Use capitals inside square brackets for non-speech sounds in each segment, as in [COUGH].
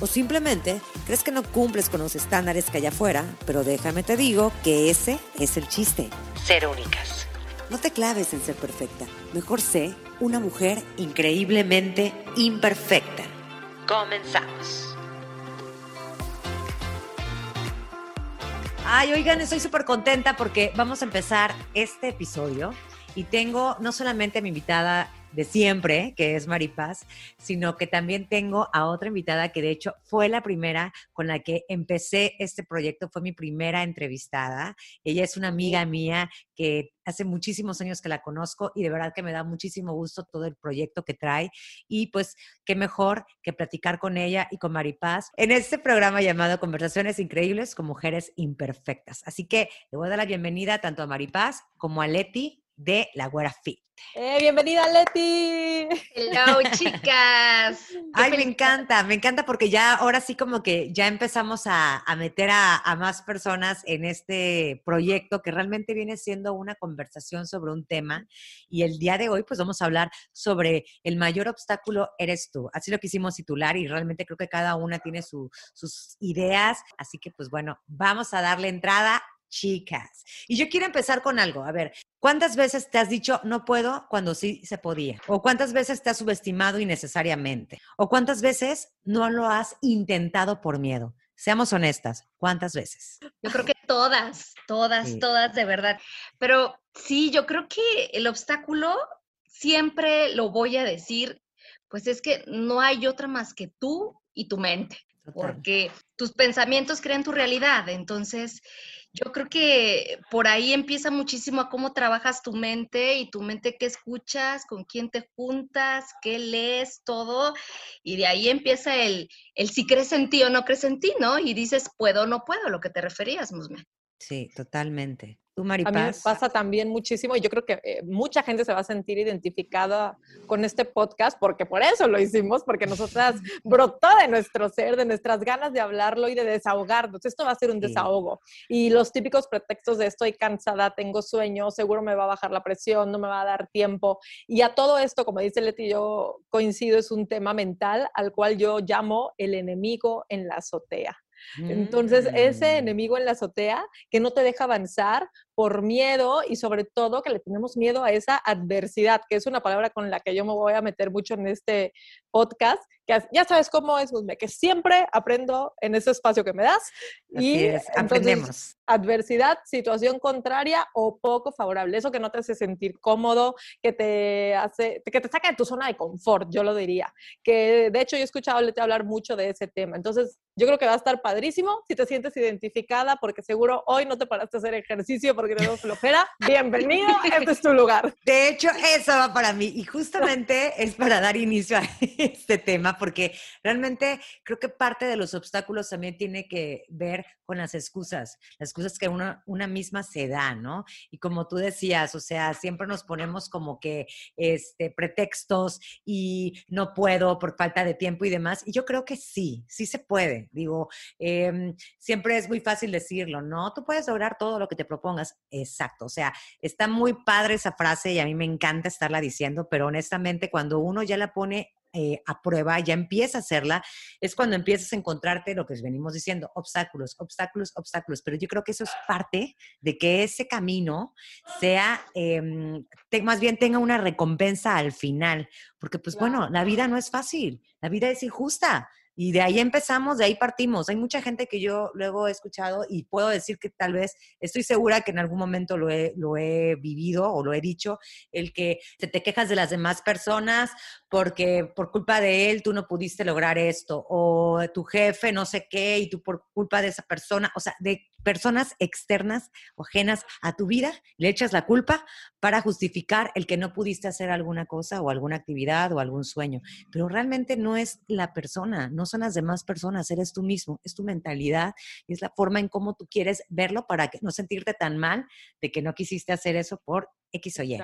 O simplemente crees que no cumples con los estándares que hay afuera, pero déjame te digo que ese es el chiste. Ser únicas. No te claves en ser perfecta. Mejor sé una mujer increíblemente imperfecta. Comenzamos. Ay, oigan, estoy súper contenta porque vamos a empezar este episodio y tengo no solamente a mi invitada de siempre, que es Maripaz, sino que también tengo a otra invitada que de hecho fue la primera con la que empecé este proyecto, fue mi primera entrevistada. Ella es una amiga mía que hace muchísimos años que la conozco y de verdad que me da muchísimo gusto todo el proyecto que trae y pues qué mejor que platicar con ella y con Maripaz en este programa llamado Conversaciones Increíbles con Mujeres Imperfectas. Así que le voy a dar la bienvenida tanto a Maripaz como a Leti de La Güera Fit. Eh, bienvenida, Leti. Hello, [LAUGHS] chicas. Ay, me encanta, me encanta porque ya ahora sí como que ya empezamos a, meter a, a, más personas en este proyecto que realmente viene siendo una conversación sobre un tema. Y el día de hoy, pues vamos a hablar sobre el mayor obstáculo eres tú. Así lo quisimos titular y realmente creo que cada una tiene sus ideas. Así que, pues bueno, vamos a darle entrada chicas. Y yo quiero empezar con algo. A ver, ¿cuántas veces te has dicho no puedo cuando sí se podía? ¿O cuántas veces te has subestimado innecesariamente? ¿O cuántas veces no lo has intentado por miedo? Seamos honestas, ¿cuántas veces? Yo creo que todas, todas, todas de verdad. Pero sí, yo creo que el obstáculo siempre lo voy a decir, pues es que no hay otra más que tú y tu mente, porque tus pensamientos crean tu realidad. Entonces, yo creo que por ahí empieza muchísimo a cómo trabajas tu mente y tu mente qué escuchas, con quién te juntas, qué lees, todo. Y de ahí empieza el, el si crees en ti o no crees en ti, ¿no? Y dices, puedo o no puedo, lo que te referías, Musme. Sí, totalmente. A mí me pasa también muchísimo y yo creo que eh, mucha gente se va a sentir identificada con este podcast porque por eso lo hicimos, porque nosotras [LAUGHS] brotó de nuestro ser, de nuestras ganas de hablarlo y de desahogarnos. Esto va a ser un desahogo. Y los típicos pretextos de estoy cansada, tengo sueño, seguro me va a bajar la presión, no me va a dar tiempo. Y a todo esto, como dice Leti, yo coincido, es un tema mental al cual yo llamo el enemigo en la azotea. Entonces, ese mm. enemigo en la azotea que no te deja avanzar por miedo y sobre todo que le tenemos miedo a esa adversidad, que es una palabra con la que yo me voy a meter mucho en este podcast, que ya sabes cómo es, que siempre aprendo en ese espacio que me das. y aprendemos. Adversidad, situación contraria o poco favorable, eso que no te hace sentir cómodo, que te hace, que te saca de tu zona de confort, yo lo diría. Que de hecho yo he escuchado a hablar mucho de ese tema. Entonces, yo creo que va a estar padrísimo si te sientes identificada, porque seguro hoy no te paraste a hacer ejercicio porque tenemos flojera. [LAUGHS] Bienvenido, [LAUGHS] este es tu lugar. De hecho, eso va para mí y justamente es para dar inicio a [LAUGHS] este tema porque realmente creo que parte de los obstáculos también tiene que ver con las excusas, las excusas que una, una misma se da, ¿no? Y como tú decías, o sea, siempre nos ponemos como que este, pretextos y no puedo por falta de tiempo y demás. Y yo creo que sí, sí se puede. Digo, em, siempre es muy fácil decirlo, ¿no? Tú puedes lograr todo lo que te propongas. Exacto, o sea, está muy padre esa frase y a mí me encanta estarla diciendo, pero honestamente cuando uno ya la pone eh, a prueba, ya empieza a hacerla, es cuando empiezas a encontrarte lo que venimos diciendo, obstáculos, obstáculos, obstáculos. Pero yo creo que eso es parte de que ese camino sea, em, más bien tenga una recompensa al final, porque pues bueno, la vida no es fácil, la vida es injusta. Y de ahí empezamos, de ahí partimos. Hay mucha gente que yo luego he escuchado y puedo decir que tal vez, estoy segura que en algún momento lo he, lo he vivido o lo he dicho, el que te, te quejas de las demás personas porque por culpa de él tú no pudiste lograr esto, o tu jefe no sé qué, y tú por culpa de esa persona, o sea, de personas externas o ajenas a tu vida, le echas la culpa para justificar el que no pudiste hacer alguna cosa o alguna actividad o algún sueño. Pero realmente no es la persona, no son las demás personas, eres tú mismo, es tu mentalidad y es la forma en cómo tú quieres verlo para que no sentirte tan mal de que no quisiste hacer eso por X o Y.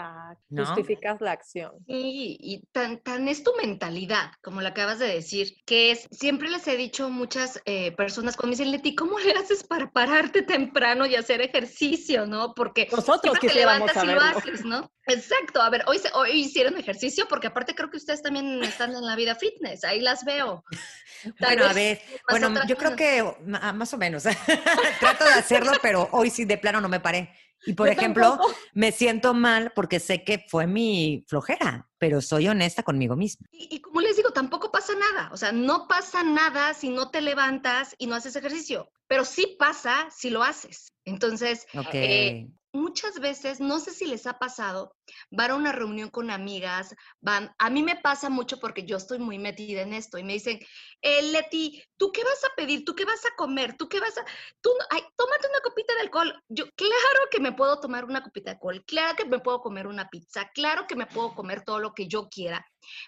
Justificas la acción. Y, y tan, tan es tu mentalidad, como lo acabas de decir, que es, siempre les he dicho muchas eh, personas cuando me dicen, Leti, ¿cómo le haces para pararte temprano y hacer ejercicio, no? Porque nosotros que te levantas y lo haces, ¿no? Exacto, a ver, hoy, hoy hicieron ejercicio porque aparte creo que ustedes también están en la vida fitness, ahí las veo. [LAUGHS] bueno, a ver, bueno, yo creo que más o menos, [LAUGHS] trato de hacerlo, pero hoy sí de plano no me paré. Y por ejemplo, me siento mal porque sé que fue mi flojera, pero soy honesta conmigo misma. Y, como les digo, tampoco pasa nada. O sea, no pasa nada si no te levantas y no haces ejercicio, pero sí pasa si lo haces. Entonces, eh, muchas veces, no sé si les ha pasado, van a una reunión con amigas, van, a mí me pasa mucho porque yo estoy muy metida en esto y me dicen, eh, Leti, ¿tú qué vas a pedir? ¿Tú qué vas a comer? ¿Tú qué vas a...? Tú, ay, tómate una copita de alcohol. Yo, claro que me puedo tomar una copita de alcohol, claro que me puedo comer una pizza, claro que me puedo comer todo lo que yo quiera,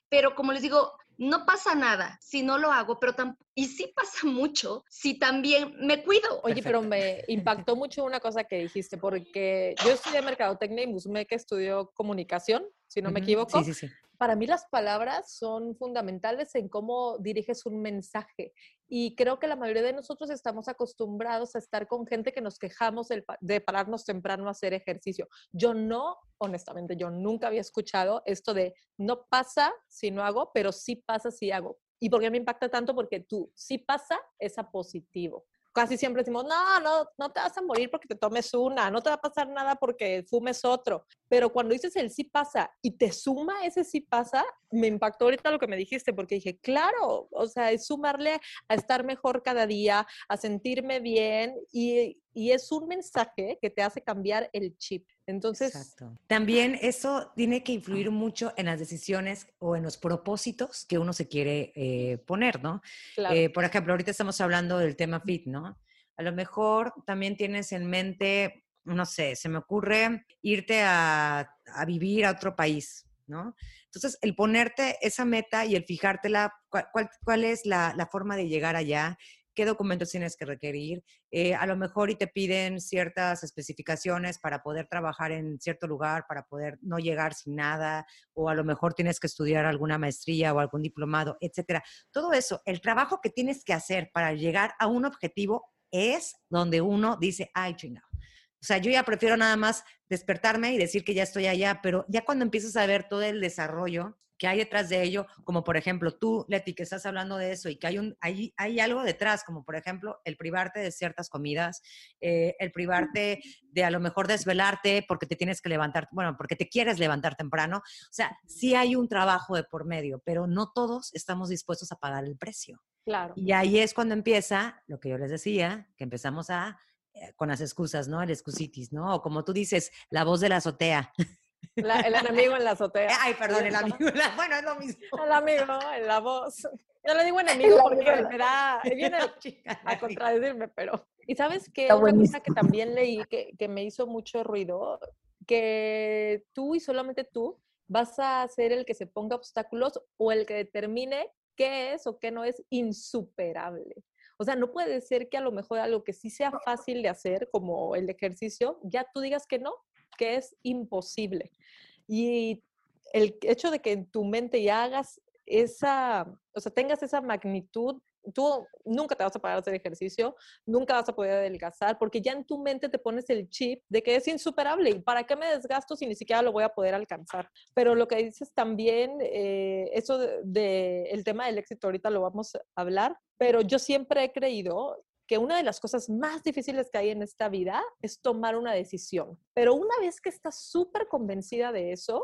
pero como les digo, no pasa nada si no lo hago, pero y sí pasa [LAUGHS] mucho si también me cuido. Oye, pero me impactó mucho una cosa que dijiste, porque yo estudié mercadotecnia y Musme que estudió comunicación, si no me equivoco. Sí, sí, sí para mí las palabras son fundamentales en cómo diriges un mensaje. Y creo que la mayoría de nosotros estamos acostumbrados a estar con gente que nos quejamos de pararnos temprano a hacer ejercicio. Yo no, honestamente, yo nunca había escuchado esto de no pasa si no hago, pero sí pasa si hago. ¿Y por qué me impacta tanto? Porque tú, sí pasa, es a positivo casi siempre decimos, no, no, no te vas a morir porque te tomes una, no te va a pasar nada porque fumes otro. Pero cuando dices el sí pasa y te suma ese sí pasa, me impactó ahorita lo que me dijiste porque dije, claro, o sea, es sumarle a estar mejor cada día, a sentirme bien y, y es un mensaje que te hace cambiar el chip. Entonces, Exacto. también eso tiene que influir mucho en las decisiones o en los propósitos que uno se quiere eh, poner, ¿no? Eh, por ejemplo, ahorita estamos hablando del tema fit, ¿no? A lo mejor también tienes en mente, no sé, se me ocurre irte a, vivir a otro país, ¿no? Entonces, el ponerte esa meta y el fijártela, cuál, cuál, es la, la, forma de llegar allá qué documentos tienes que requerir. Eh, a lo mejor y te piden ciertas especificaciones para poder trabajar en cierto lugar, para poder no llegar sin nada, o a lo mejor tienes que estudiar alguna maestría o algún diplomado, etcétera. Todo eso, el trabajo que tienes que hacer para llegar a un objetivo es donde uno dice, ay, chingado. O sea, yo ya prefiero nada más despertarme y decir que ya estoy allá, pero ya cuando empiezas a ver todo el desarrollo que hay detrás de ello, como por ejemplo tú, Leti, que estás hablando de eso y que hay, un, hay, hay algo detrás, como por ejemplo el privarte de ciertas comidas, eh, el privarte de a lo mejor desvelarte porque te tienes que levantar, bueno, porque te quieres levantar temprano. O sea, sí hay un trabajo de por medio, pero no todos estamos dispuestos a pagar el precio. Claro. Y ahí es cuando empieza lo que yo les decía, que empezamos a eh, con las excusas, ¿no? El excusitis, ¿no? O como tú dices, la voz de la azotea. El enemigo en la azotea. Ay, perdón, el amigo. bueno, es lo mismo. [LAUGHS] El amigo, en la voz. Yo le digo [LAUGHS] enemigo porque me da, viene [LAUGHS] a contradecirme, pero... ¿Y sabes qué? Una cosa que también leí que, que me hizo mucho ruido, que tú y solamente tú vas a ser el que se ponga obstáculos o el que determine qué es o qué no es insuperable. O sea, no puede ser que a lo mejor algo que sí sea fácil de hacer, como el ejercicio, ya tú digas que no, que es imposible. Y el hecho de que en tu mente ya hagas esa, o sea, tengas esa magnitud, tú nunca te vas a parar a hacer ejercicio, nunca vas a poder adelgazar, porque ya en tu mente te pones el chip de que es insuperable y para qué me desgasto si ni siquiera lo voy a poder alcanzar. Pero lo que dices también, eh, eso del de, el tema del éxito ahorita lo vamos a hablar, pero yo siempre he creído que una de las cosas más difíciles que hay en esta vida es tomar una decisión. Pero una vez que estás súper convencida de eso,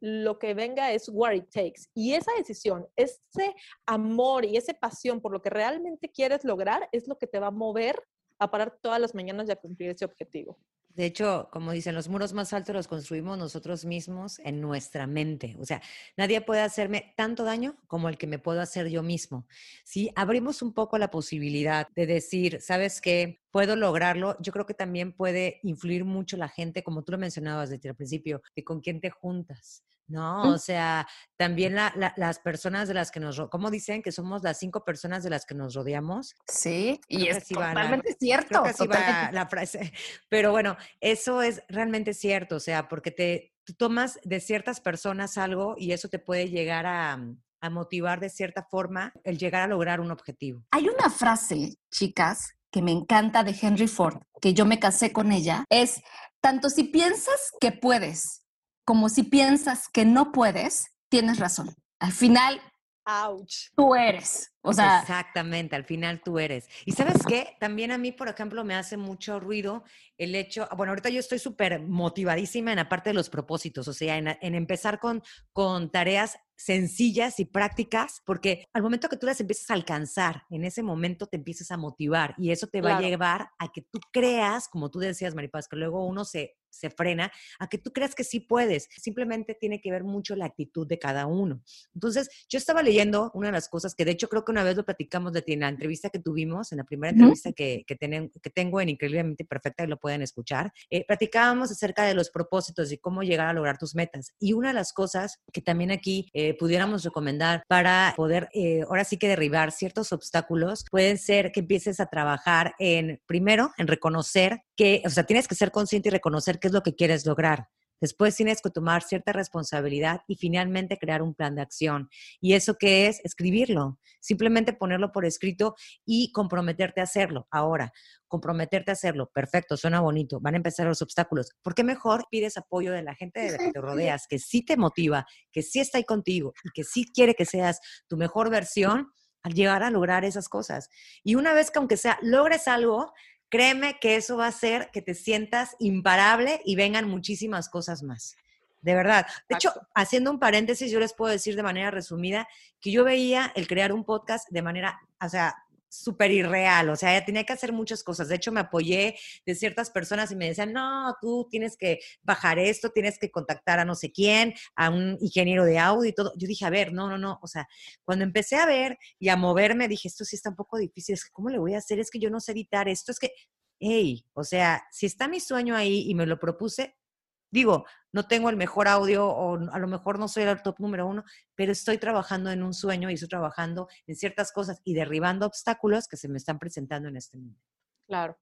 lo que venga es what it takes. Y esa decisión, ese amor y esa pasión por lo que realmente quieres lograr es lo que te va a mover a parar todas las mañanas y a cumplir ese objetivo. De hecho, como dicen, los muros más altos los construimos nosotros mismos en nuestra mente. O sea, nadie puede hacerme tanto daño como el que me puedo hacer yo mismo. Si abrimos un poco la posibilidad de decir, ¿sabes qué? Puedo lograrlo. Yo creo que también puede influir mucho la gente, como tú lo mencionabas desde el principio, de con quién te juntas. ¿no? O sea, también las personas de las que nos, ¿cómo dicen? Que somos las cinco personas de las que nos rodeamos. Sí, y es totalmente cierto. [LAUGHS] la frase. Pero bueno, eso es realmente cierto, o sea, porque te tomas de ciertas personas algo y eso te puede llegar a, a motivar de cierta forma el llegar a lograr un objetivo. Hay una frase, chicas, que me encanta de Henry Ford, que yo me casé con ella, es, tanto si piensas que puedes como si piensas que no puedes, tienes razón. Al final, Ouch. tú eres. O sea, exactamente, al final tú eres. Y sabes qué, también a mí, por ejemplo, me hace mucho ruido el hecho, bueno, ahorita yo estoy súper motivadísima en la parte de los propósitos, o sea, en, en, empezar con, con tareas sencillas y prácticas, porque al momento que tú las empiezas a alcanzar, en ese momento te empiezas a motivar y eso te va a llevar a que tú creas, como tú decías, Maripaz, que luego uno se se frena a que tú creas que sí puedes. Simplemente tiene que ver mucho la actitud de cada uno. Entonces, yo estaba leyendo una de las cosas que de hecho creo que una vez lo platicamos de ti en la entrevista que tuvimos, en la primera entrevista que, que, que tengo en Increíblemente Perfecta y lo pueden escuchar, eh, platicábamos acerca de los propósitos y cómo llegar a lograr tus metas. Y una de las cosas que también aquí eh, pudiéramos recomendar para poder eh, ahora sí que derribar ciertos obstáculos pueden ser que empieces a trabajar en, primero, en reconocer que, o sea, tienes que ser consciente y reconocer qué es lo que quieres lograr. Después tienes que tomar cierta responsabilidad y finalmente crear un plan de acción. ¿Y eso qué es? Escribirlo. Simplemente ponerlo por escrito y comprometerte a hacerlo. Ahora, comprometerte a hacerlo. Perfecto, suena bonito. Van a empezar los obstáculos. ¿Por qué mejor pides apoyo de la gente de la que te rodeas, que sí te motiva, que sí está ahí contigo y que sí quiere que seas tu mejor versión al llegar a lograr esas cosas? Y una vez que aunque sea logres algo, créeme que eso va a hacer que te sientas imparable y vengan muchísimas cosas más. De verdad. De hecho, haciendo un paréntesis, yo les puedo decir de manera resumida que yo veía el crear un podcast de manera, o sea, súper irreal, o sea, tenía que hacer muchas cosas. De hecho, me apoyé de ciertas personas y me decían, no, tú tienes que bajar esto, tienes que contactar a no sé quién, a un ingeniero de audio y todo. Yo dije, a ver, no, no, no, o sea, cuando empecé a ver y a moverme, dije, esto sí está un poco difícil, es que, ¿cómo le voy a hacer? Es que yo no sé editar esto, es que, hey, o sea, si está mi sueño ahí y me lo propuse, Digo, no tengo el mejor audio o a lo mejor no soy el top número uno, pero estoy trabajando en un sueño y estoy trabajando en ciertas cosas y derribando obstáculos que se me están presentando en este momento. Claro.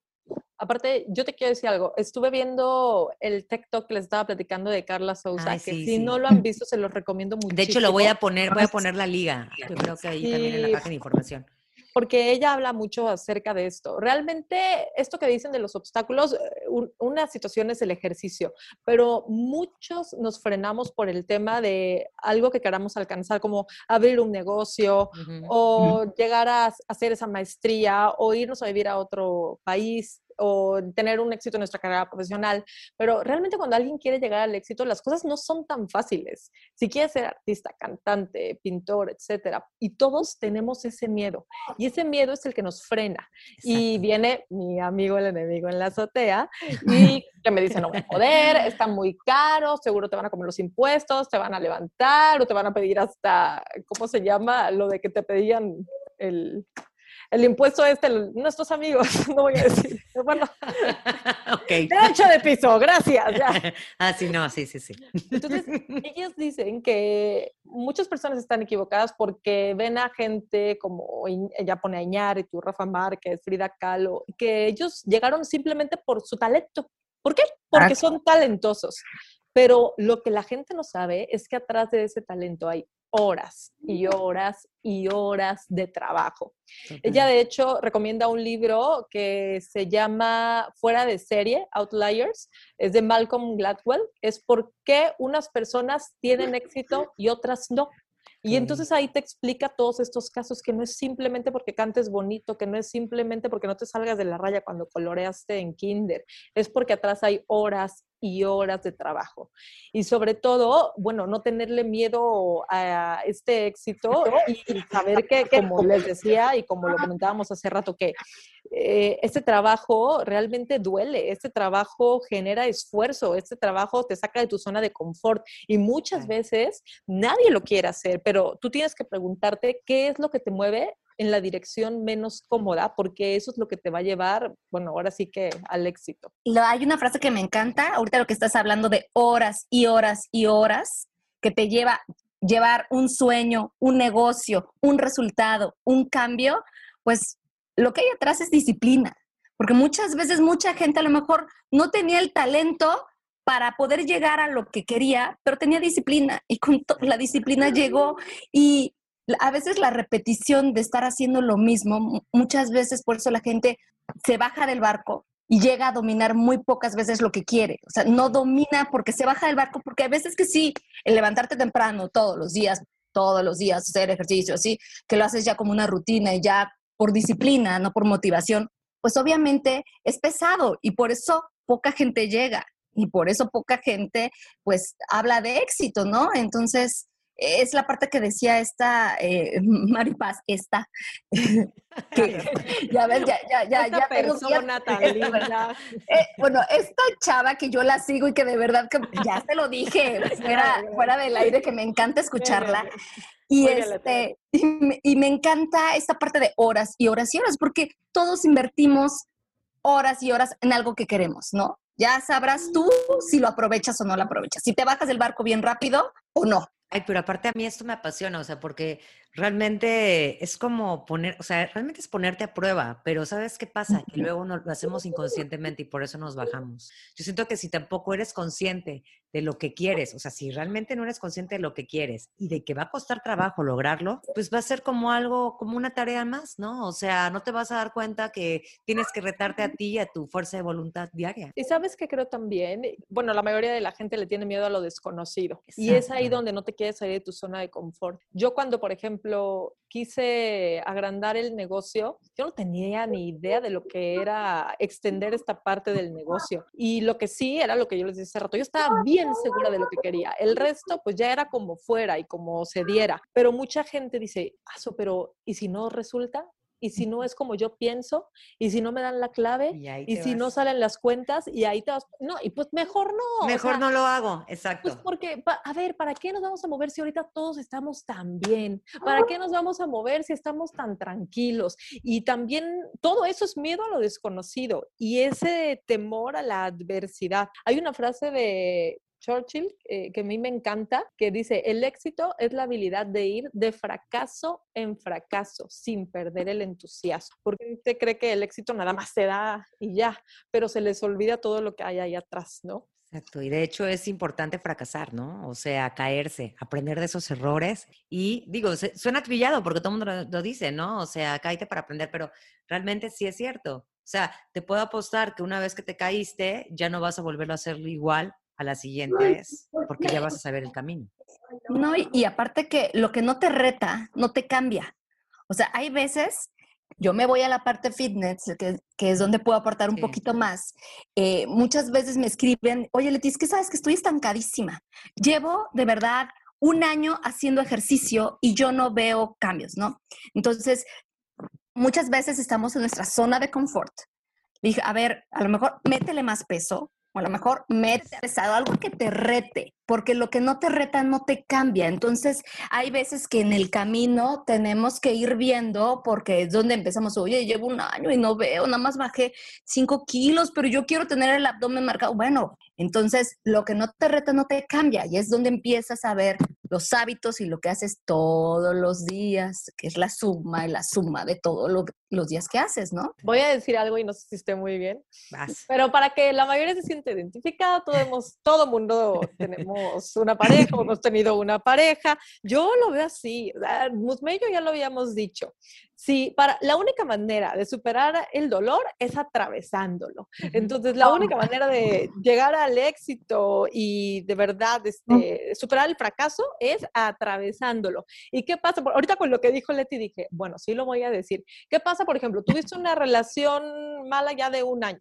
Aparte, yo te quiero decir algo. Estuve viendo el TikTok que les estaba platicando de Carla Sousa, que si no lo han [LAUGHS] visto, se los recomiendo mucho. De hecho, lo voy a poner, voy a poner la liga. Yo creo que ahí también en la página de información porque ella habla mucho acerca de esto. Realmente, esto que dicen de los obstáculos, eh, una situación es el ejercicio, pero muchos nos frenamos por el tema de algo que queramos alcanzar, como abrir un negocio o llegar a hacer esa maestría o irnos a vivir a otro país o tener un éxito en nuestra carrera profesional, pero realmente cuando alguien quiere llegar al éxito, las cosas no son tan fáciles. Si quieres ser artista, cantante, pintor, etcétera, y todos tenemos ese miedo, y ese miedo es el que nos frena. Y viene mi amigo el enemigo en la azotea [LAUGHS] y que me dice, no voy a poder, está muy caro, seguro te van a comer los impuestos, te van a levantar o te van a pedir hasta, ¿cómo se llama? Lo de que te pedían el el impuesto este, nuestros amigos, [LAUGHS] no voy a decir. Bueno, [LAUGHS] okay. derecho de piso, gracias. [LAUGHS] Ah, sí, no, sí, sí, sí. Entonces, ellos dicen que muchas personas están equivocadas porque ven a gente como ella pone a Iñárritu, Rafa Márquez, Frida Kahlo, que ellos llegaron simplemente por su talento. ¿Por qué? Porque son talentosos. Pero lo que la gente no sabe es que atrás de ese talento hay horas y horas y horas de trabajo. Ella de hecho recomienda un libro que se llama Fuera de serie, Outliers, es de Malcolm Gladwell, es por qué unas personas tienen éxito y otras no. Y entonces ahí te explica todos estos casos que no es simplemente porque cantes bonito, que no es simplemente porque no te salgas de la raya cuando coloreaste en kinder, es porque atrás hay horas y horas de trabajo. Y sobre todo, bueno, no tenerle miedo a este éxito y saber que, [LAUGHS] como les decía y como lo comentábamos hace rato, que eh, este trabajo realmente duele, este trabajo genera esfuerzo, este trabajo te saca de tu zona de confort y muchas veces nadie lo quiere hacer, pero tú tienes que preguntarte qué es lo que te mueve en la dirección menos cómoda, porque eso es lo que te va a llevar, bueno, ahora sí que al éxito. Hay una frase que me encanta, ahorita lo que estás hablando de horas y horas y horas, que te lleva llevar un sueño, un negocio, un resultado, un cambio, pues lo que hay atrás es disciplina, porque muchas veces mucha gente a lo mejor no tenía el talento para poder llegar a lo que quería, pero tenía disciplina y con la disciplina llegó y a veces la repetición de estar haciendo lo mismo, muchas veces por eso la gente se baja del barco y llega a dominar muy pocas veces lo que quiere. O sea, no domina porque se baja del barco, porque a veces que sí, el levantarte temprano todos los días, todos los días, hacer ejercicio, así, que lo haces ya como una rutina y ya por disciplina, no por motivación, pues obviamente es pesado y por eso poca gente llega y por eso poca gente pues habla de éxito, ¿no? Entonces, es la parte que decía esta eh, [LAUGHS] Maripaz, esta. [LAUGHS] [LAUGHS] ya ves, ya, ya, ya, esta ya persona tan linda. Eh, bueno, esta chava que yo la sigo y que de verdad que ya te lo dije fuera, fuera del aire que me encanta escucharla. Y, este, y me, y me encanta esta parte de horas y horas y horas, porque todos invertimos horas y horas en algo que queremos, ¿no? Ya sabrás tú si lo aprovechas o no lo aprovechas, si te bajas del barco bien rápido o no. Ay, pero aparte a mí esto me apasiona, o sea, porque realmente es como poner, o sea, realmente es ponerte a prueba, pero ¿sabes qué pasa? Que luego no, lo hacemos inconscientemente y por eso nos bajamos. Yo siento que si tampoco eres consciente de lo que quieres, o sea, si realmente no eres consciente de lo que quieres y de que va a costar trabajo lograrlo, pues va a ser como algo, como una tarea más, ¿no? O sea, no te vas a dar cuenta que tienes que retarte a ti y a tu fuerza de voluntad diaria. Y sabes que creo también, bueno, la mayoría de la gente le tiene miedo a lo desconocido y es ahí donde no te quieres salir de tu zona de confort. Yo cuando, por ejemplo, ejemplo, quise agrandar el negocio, yo no tenía ni idea de lo que era extender esta parte del negocio. Y lo que sí era lo que yo les decía hace rato, yo estaba bien segura de lo que quería. El resto, pues ya era como fuera y como se diera. Pero mucha gente dice, ah, pero ¿y si no resulta? Y si no es como yo pienso, y si no me dan la clave, y, si no salen las cuentas, y ahí te vas, no, y pues mejor no. Mejor no lo hago, pues exacto. Pues porque, a ver, ¿para qué nos vamos a mover si ahorita todos estamos tan bien? ¿Para qué nos vamos a mover si estamos tan tranquilos? Y también todo eso es miedo a lo desconocido y ese temor a la adversidad. Hay una frase de Churchill, eh, que a mí me encanta, que dice, el éxito es la habilidad de ir de fracaso en fracaso sin perder el entusiasmo. Porque usted cree que el éxito nada más se da y ya, pero se les olvida todo lo que hay ahí atrás, ¿no? Exacto, y de hecho es importante fracasar, ¿no? O sea, caerse, aprender de esos errores y digo, suena trillado porque todo el mundo lo, dice, ¿no? O sea, cállate para aprender, pero realmente sí es cierto. O sea, te puedo apostar que una vez que te caíste, ya no vas a volverlo a hacerlo igual a la siguiente vez, porque ya vas a saber el camino. No, y, aparte que lo que no te reta, no te cambia. O sea, hay veces, yo me voy a la parte fitness, que, es donde puedo aportar un poquito más. Eh, muchas veces me escriben, oye Leti, es que sabes que estoy estancadísima. Llevo de verdad un año haciendo ejercicio y yo no veo cambios, ¿no? Entonces, muchas veces estamos en nuestra zona de confort. Dije, a ver, a lo mejor métele más peso, o a lo mejor mete pesado, algo que te rete, porque lo que no te reta no te cambia. Entonces, hay veces que en el camino tenemos que ir viendo, porque es donde empezamos, oye, llevo un año y no veo, nada más bajé cinco kilos, pero yo quiero tener el abdomen marcado. Bueno, entonces lo que no te reta no te cambia y es donde empiezas a ver los hábitos y lo que haces todos los días, que es la suma y la suma de todos los días que haces, ¿no? Voy a decir algo y no sé si esté muy bien, pero para que la mayoría se siente identificada, todo, hemos, todo mundo tenemos una pareja, hemos tenido una pareja. Yo lo veo así, Musmello ya lo habíamos dicho. Sí, para, la única manera de superar el dolor es atravesándolo. Entonces, la única manera de llegar al éxito y de verdad este, superar el fracaso es atravesándolo. ¿Y qué pasa? Ahorita con lo que dijo Leti dije, bueno, sí lo voy a decir. ¿Qué pasa, por ejemplo? Tuviste una relación mala ya de un año.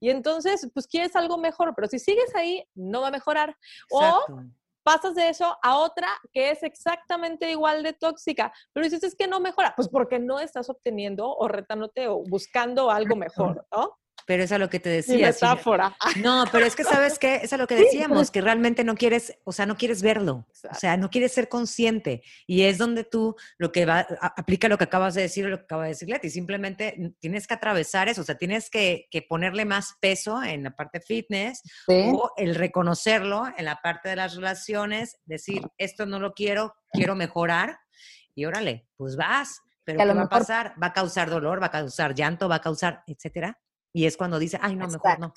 Y entonces, pues quieres algo mejor, pero si sigues ahí, no va a mejorar. O pasas de eso a otra que es exactamente igual de tóxica, pero dices, es que no mejora, pues porque no estás obteniendo o retándote o buscando algo mejor, ¿no? Pero es a lo que te decía. metáfora. No, pero es que sabes qué, es a lo que [LAUGHS] decíamos, que realmente no quieres, o sea, no quieres verlo, o sea, no quieres ser consciente. Y es donde tú lo que va, aplica lo que acabas de decir o lo que acaba de decir Leti, simplemente tienes que atravesar eso, o sea, tienes que, que ponerle más peso en la parte fitness o el reconocerlo en la parte de las relaciones, decir, esto no lo quiero, quiero mejorar y órale, pues vas. Pero ¿qué va a pasar? Va a causar dolor, va a causar llanto, va a causar, etcétera y es cuando dice, ay, no, mejor no.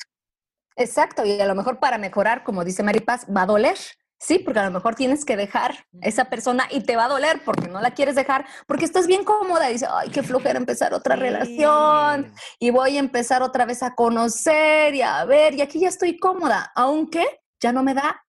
Exacto, y a lo mejor para mejorar, como dice Maripaz, va a doler. Sí, porque a lo mejor tienes que dejar a esa persona y te va a doler porque no la quieres dejar, porque estás bien cómoda y dices, ay, qué flojera empezar otra relación y voy a empezar otra vez a conocer y a ver, y aquí ya estoy cómoda, aunque ya no me da,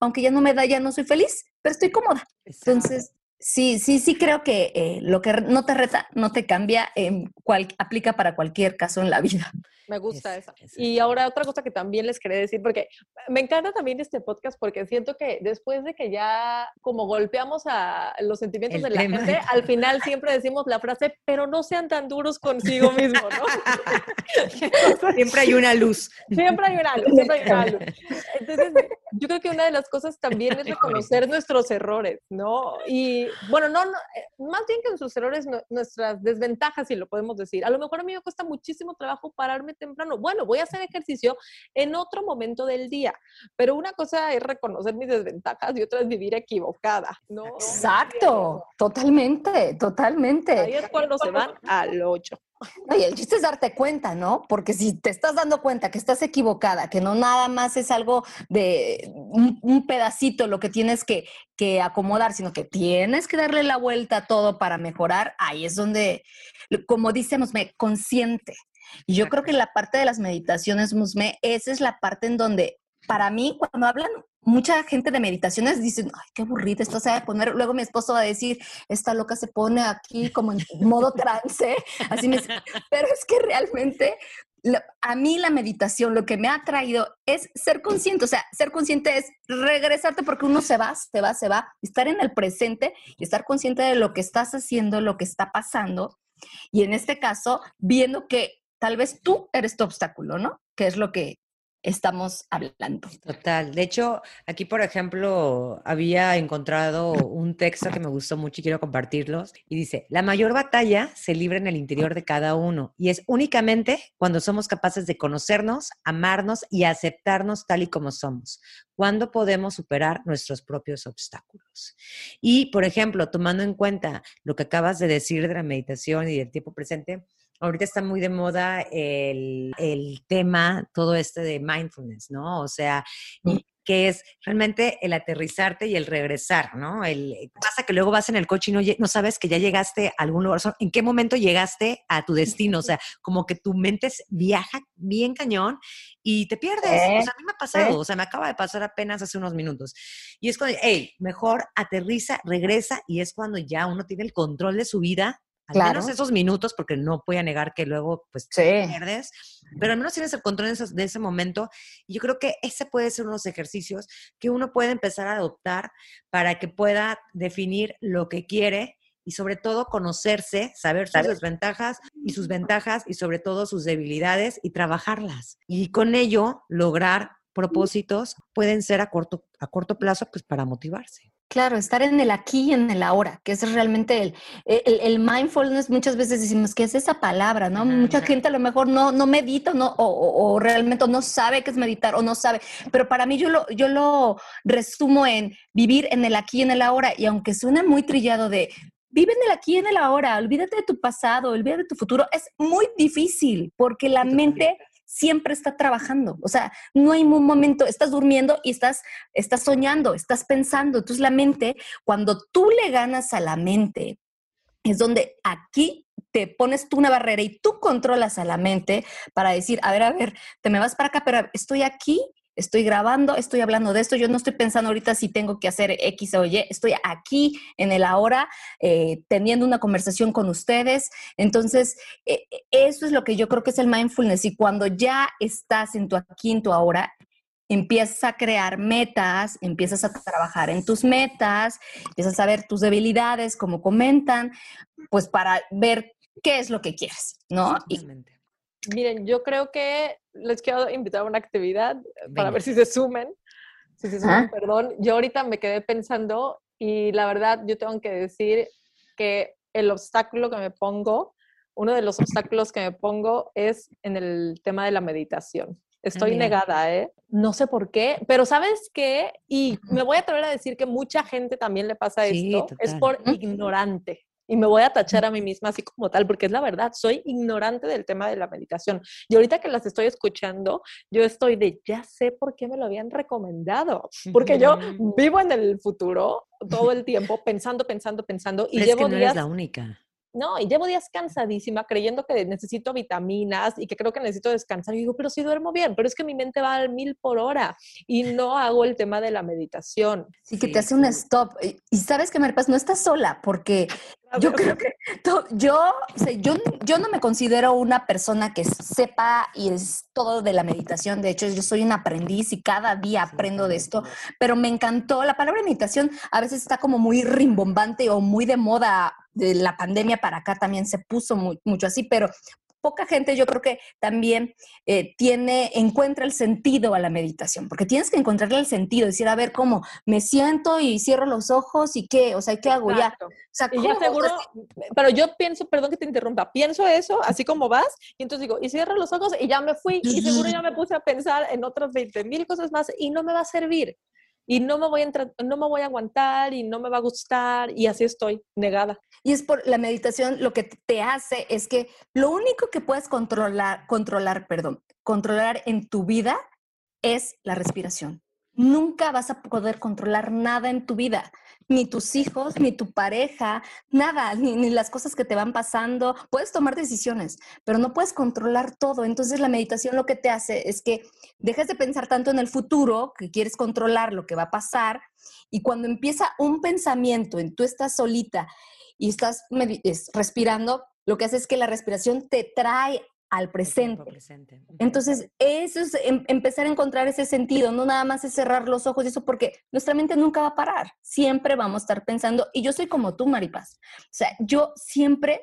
aunque ya no me da, ya no soy feliz, pero estoy cómoda. Entonces, Sí, sí, sí creo que eh, lo que no te reta, no te cambia, eh, cual, aplica para cualquier caso en la vida. Me gusta esa. Y ahora otra cosa que también les quería decir, porque me encanta también este podcast, porque siento que después de que ya como golpeamos a los sentimientos de la gente, al final siempre decimos la frase, pero no sean tan duros consigo [LAUGHS] mismo, ¿no? [LAUGHS] siempre hay una luz. Siempre hay una luz, siempre hay una luz. [LAUGHS] Entonces, yo creo que una de las cosas también es reconocer nuestros errores, ¿no? Y bueno, no, eh, más bien que nuestros errores, nuestras desventajas, si lo podemos decir. A lo mejor a mí me cuesta muchísimo trabajo pararme temprano. Bueno, voy a hacer ejercicio en otro momento del día, pero una cosa es reconocer mis desventajas y otra es vivir equivocada, ¿no? Exacto, totalmente, totalmente. Ahí es cuando se van al 8. Y el chiste es darte cuenta, ¿no? Porque si te estás dando cuenta que estás equivocada, que no nada más es algo de un, pedacito lo que tienes que, que, acomodar, sino que tienes que darle la vuelta a todo para mejorar, ahí es donde, como dice me consciente, y yo creo que la parte de las meditaciones, Musme, esa es la parte en donde, para mí, cuando hablan mucha gente de meditaciones, dicen, ay, qué aburrida, esto se va a poner, luego mi esposo va a decir, esta loca se pone aquí como en [LAUGHS] modo trance, así me pero es que realmente a mí la meditación lo que me ha traído es ser consciente, o sea, ser consciente es regresarte porque uno se va, se va, se va, estar en el presente y estar consciente de lo que estás haciendo, lo que está pasando. Y en este caso, viendo que tal vez tú eres tu obstáculo, ¿no? Que es lo que estamos hablando. Total. De hecho, aquí, por ejemplo, había encontrado un texto que me gustó mucho y quiero compartirlos. Y dice, la mayor batalla se libra en el interior de cada uno y es únicamente cuando somos capaces de conocernos, amarnos y aceptarnos tal y como somos. Cuando podemos superar nuestros propios obstáculos. Y, por ejemplo, tomando en cuenta lo que acabas de decir de la meditación y del tiempo presente, ahorita está muy de moda el, tema, todo este de mindfulness, ¿no? O sea, que es realmente el aterrizarte y el regresar, ¿no? El, pasa que luego vas en el coche y no, no sabes que ya llegaste a algún lugar, en qué momento llegaste a tu destino, o sea, como que tu mente viaja bien cañón y te pierdes. O sea, a mí me ha pasado, o sea, me acaba de pasar apenas hace unos minutos. Y es cuando, hey, mejor aterriza, regresa y es cuando ya uno tiene el control de su vida al claro. menos esos minutos, porque no voy a negar que luego pues pierdes, pero al menos tienes el control de, ese momento. Y yo creo que ese puede ser unos ejercicios que uno puede empezar a adoptar para que pueda definir lo que quiere y sobre todo conocerse, saber sus desventajas y sus ventajas y sobre todo sus debilidades y trabajarlas. Y con ello lograr propósitos pueden ser a corto, a corto plazo pues para motivarse. Claro, estar en el aquí y en el ahora, que es realmente el, el, mindfulness. Muchas veces decimos, ¿qué es esa palabra? ¿no? Mucha gente a lo mejor no, no medita no, o, o, realmente no sabe qué es meditar o no sabe. Pero para mí yo lo, yo lo resumo en vivir en el aquí y en el ahora. Y aunque suene muy trillado de vive en el aquí y en el ahora, olvídate de tu pasado, olvídate de tu futuro, es muy difícil porque la mente siempre está trabajando. O sea, no hay un momento, estás durmiendo y estás, estás soñando, estás pensando. Entonces la mente, cuando tú le ganas a la mente, es donde aquí te pones tú una barrera y tú controlas a la mente para decir, a ver, a ver, te me vas para acá, pero estoy aquí estoy grabando, estoy hablando de esto, yo no estoy pensando ahorita si tengo que hacer X o Y, estoy aquí en el ahora eh, teniendo una conversación con ustedes. Entonces, eh, eso es lo que yo creo que es el mindfulness y cuando ya estás en tu aquí, en tu ahora, empiezas a crear metas, empiezas a trabajar en tus metas, empiezas a ver tus debilidades, como comentan, pues para ver qué es lo que quieres, ¿no? Miren, yo creo que les quiero invitar a una actividad para ver si se sumen. Si se sumen, perdón. Yo ahorita me quedé pensando y la verdad yo tengo que decir que el obstáculo que me pongo, uno de los obstáculos que me pongo es en el tema de la meditación. Estoy negada, ¿eh? No sé por qué, pero ¿sabes qué? Y me voy a atrever a decir que mucha gente también le pasa esto, es por ignorante. Y me voy a tachar a mí misma así como tal, porque es la verdad, soy ignorante del tema de la meditación. Y ahorita que las estoy escuchando, yo estoy de, ya sé por qué me lo habían recomendado, [LAUGHS] porque yo vivo en el futuro todo el tiempo pensando, pensando, pensando, y llevo es que no la única. No, y llevo días cansadísima creyendo que necesito vitaminas y que creo que necesito descansar. Y digo, pero sí duermo bien, pero es que mi mente va al mil por hora y no hago el tema de la meditación. Sí, que te hace un stop. Y sabes que, Marpas, no estás sola, porque [LAUGHS] yo creo que yo, yo, yo no me considero una persona que sepa y es todo de la meditación. De hecho, yo soy un aprendiz y cada día aprendo de esto, pero me encantó. La palabra meditación a veces está como muy rimbombante o muy de moda de la pandemia para acá también se puso mucho así, pero poca gente yo creo que también eh, tiene, encuentra el sentido a la meditación, porque tienes que encontrarle el sentido, decir, a ver, ¿cómo? Me siento y cierro los ojos y qué, o sea, ¿qué hago ya? O sea, y ya seguro, pero yo pienso, perdón que te interrumpa, pienso eso, así como vas, y entonces digo, y cierro los ojos y ya me fui, y seguro ya me puse a pensar en otras 20 mil cosas más y no me va a servir y no me voy a no me voy a aguantar y no me va a gustar y así estoy negada. Y es por la meditación lo que te hace es que lo único que puedes controlar controlar, perdón, controlar en tu vida es la respiración. Nunca vas a poder controlar nada en tu vida ni tus hijos, ni tu pareja, nada, ni, las cosas que te van pasando. Puedes tomar decisiones, pero no puedes controlar todo. Entonces la meditación lo que te hace es que dejes de pensar tanto en el futuro, que quieres controlar lo que va a pasar, y cuando empieza un pensamiento, en tú estás solita y estás respirando, lo que hace es que la respiración te trae al presente. Entonces, eso es em, empezar a encontrar ese sentido, no nada más es cerrar los ojos y eso, porque nuestra mente nunca va a parar, siempre vamos a estar pensando, y yo soy como tú, Maripaz, o sea, yo siempre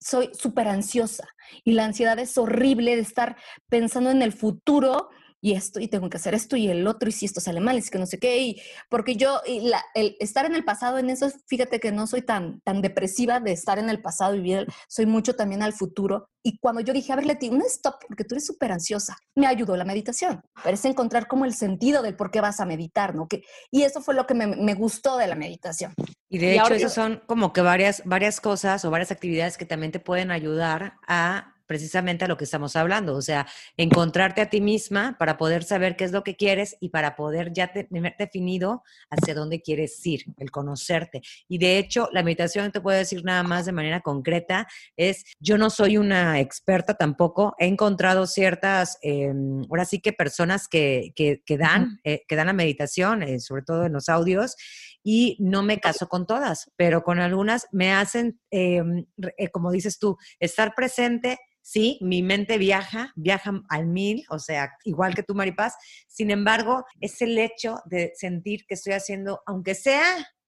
soy súper ansiosa y la ansiedad es horrible de estar pensando en el futuro y esto, y tengo que hacer esto y el otro, y si esto sale mal, es que no sé qué, y porque yo, y el estar en el pasado en eso, fíjate que no soy tan, tan depresiva de estar en el pasado y vivir, soy mucho también al futuro. Y cuando yo dije, a ver, Leti, un stop, porque tú eres súper ansiosa, me ayudó la meditación. Parece encontrar como el sentido del por qué vas a meditar, ¿no? Que, y eso fue lo que me, me gustó de la meditación. Y de hecho, eso son como que varias, varias cosas o varias actividades que también te pueden ayudar a precisamente a lo que estamos hablando, o sea, encontrarte a ti misma para poder saber qué es lo que quieres y para poder ya tener definido hacia dónde quieres ir, el conocerte. Y de hecho, la meditación, te puedo decir nada más de manera concreta, es, yo no soy una experta tampoco, he encontrado ciertas, em, ahora sí que personas que, que, dan, eh, que dan la meditación, eh, sobre todo en los audios, y no me caso con todas, pero con algunas me hacen, em, eh, como dices tú, estar presente sí, mi mente viaja, viaja al mil, o sea, igual que tú, Maripaz. Sin embargo, es el hecho de sentir que estoy haciendo, aunque sea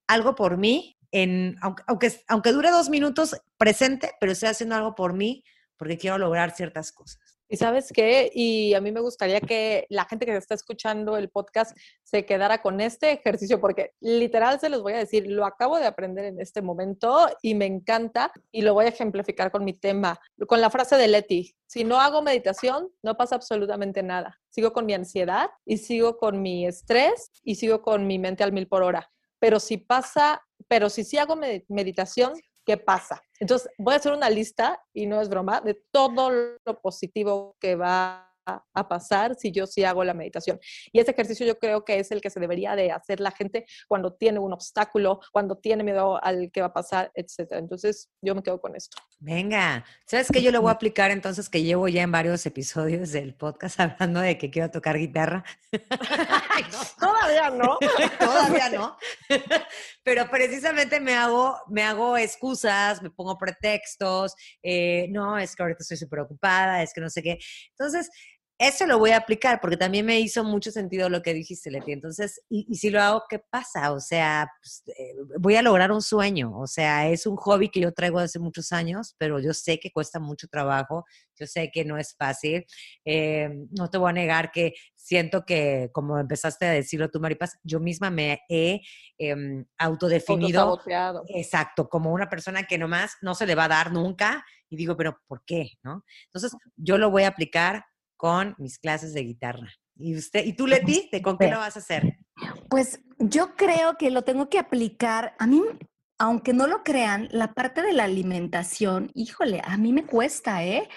algo por mí, en, aunque, aunque, dure dos minutos presente, pero estoy haciendo algo por mí porque quiero lograr ciertas cosas. Y sabes qué, y a mí me gustaría que la gente que está escuchando el podcast se quedara con este ejercicio, porque literal se los voy a decir, lo acabo de aprender en este momento y me encanta y lo voy a ejemplificar con mi tema, con la frase de Leti, si no hago meditación, no pasa absolutamente nada. Sigo con mi ansiedad y sigo con mi estrés y sigo con mi mente al mil por hora. Pero si pasa, pero si sí hago meditación, qué pasa. Entonces, voy a hacer una lista, y no es broma, de todo lo positivo que va a pasar si yo sí hago la meditación. Y ese ejercicio yo creo que es el que se debería de hacer la gente cuando tiene un obstáculo, cuando tiene miedo al que va a pasar, etc. Entonces, yo me quedo con esto. Venga, ¿sabes qué yo lo voy a [LAUGHS] aplicar entonces que llevo ya en varios episodios del podcast [LAUGHS] hablando de que quiero tocar guitarra? [LAUGHS] Todavía no. Todavía no. Pero precisamente me hago, me hago excusas, me pongo pretextos, eh, no, es que ahorita estoy súper ocupada, es que no sé qué. Entonces, eso lo voy a aplicar porque también me hizo mucho sentido lo que dijiste, Leti. Entonces, y, si lo hago, ¿qué pasa? O sea, pues, eh, voy a lograr un sueño. O sea, es un hobby que yo traigo hace muchos años, pero yo sé que cuesta mucho trabajo. Yo sé que no es fácil. Eh, no te voy a negar que siento que, como empezaste a decirlo tú, Maripaz, yo misma me he eh, autodefinido. Exacto, como una persona que nomás no se le va a dar nunca. Y digo, pero ¿por qué? ¿No? Entonces, yo lo voy a aplicar con mis clases de guitarra. ¿Y usted, y tú, Leti, con qué lo vas a hacer? Pues yo creo que lo tengo que aplicar. A mí, aunque no lo crean, la parte de la alimentación, híjole, a mí me cuesta, ¿eh?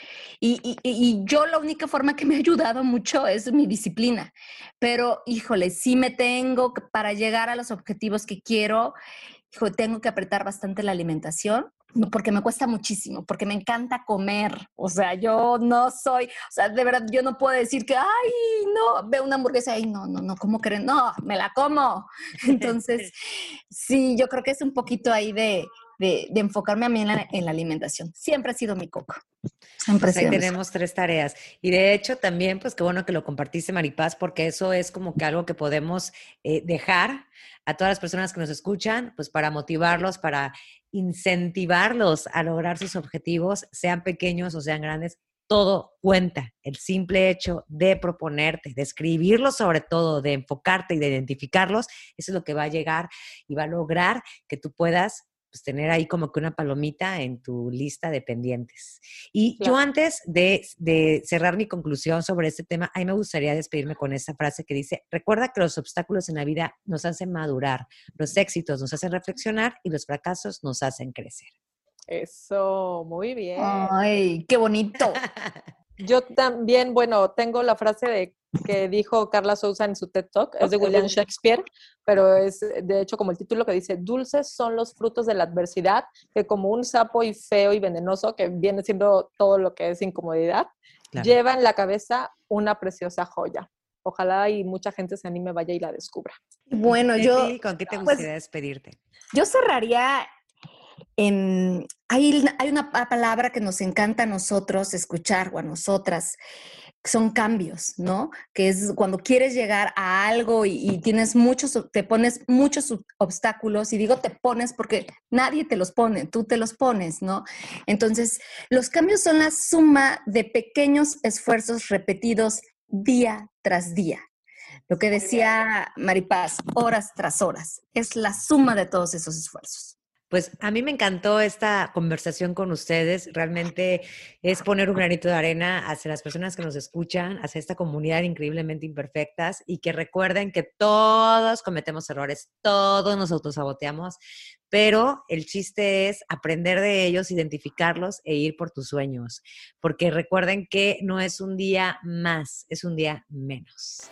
Y, y, yo la única forma que me ha ayudado mucho es mi disciplina. Pero, híjole, sí me tengo para llegar a los objetivos que quiero, tengo que apretar bastante la alimentación porque me cuesta muchísimo, porque me encanta comer. O sea, yo no soy, o sea, de verdad, yo no puedo decir que, ay, no, veo una hamburguesa y no, no, no, ¿cómo creen? No, me la como. [LAUGHS] Entonces, sí, yo creo que es un poquito ahí de, de, enfocarme a mí en la, en la, alimentación. Siempre ha sido mi coco. Siempre pues ahí tenemos tres tareas. Y de hecho, también, pues qué bueno que lo compartiste, Maripaz, porque eso es como que algo que podemos eh, dejar a todas las personas que nos escuchan, pues para motivarlos, para incentivarlos a lograr sus objetivos, sean pequeños o sean grandes, todo cuenta. El simple hecho de proponerte, de escribirlos sobre todo, de enfocarte y de identificarlos, eso es lo que va a llegar y va a lograr que tú puedas pues, tener ahí como que una palomita en tu lista de pendientes. Y yo antes de, de, cerrar mi conclusión sobre este tema, a mí me gustaría despedirme con esta frase que dice, recuerda que los obstáculos en la vida nos hacen madurar, los éxitos nos hacen reflexionar y los fracasos nos hacen crecer. Eso, muy bien. Ay, qué bonito. Yo también, bueno, tengo la frase de que dijo Carla Souza en su TED Talk, es de William Shakespeare, pero es de hecho como el título que dice, dulces son los frutos de la adversidad, que como un sapo y feo y venenoso, que viene siendo todo lo que es incomodidad, lleva en la cabeza una preciosa joya. Ojalá y mucha gente se anime, vaya y la descubra. Bueno, yo... ¿Con qué te pues gustaría despedirte? Yo cerraría en... Hay, hay una palabra que nos encanta a nosotros escuchar o a nosotras, son cambios, ¿no? Que es cuando quieres llegar a algo y, tienes muchos, te pones muchos obstáculos y digo te pones porque nadie te los pone, tú te los pones, ¿no? Entonces, los cambios son la suma de pequeños esfuerzos repetidos día tras día. Lo que decía Maripaz, horas tras horas, es la suma de todos esos esfuerzos. Pues a mí me encantó esta conversación con ustedes. Realmente es poner un granito de arena hacia las personas que nos escuchan, hacia esta comunidad increíblemente imperfectas y que recuerden que todos cometemos errores, todos nos autosaboteamos, pero el chiste es aprender de ellos, identificarlos e ir por tus sueños, porque recuerden que no es un día más, es un día menos.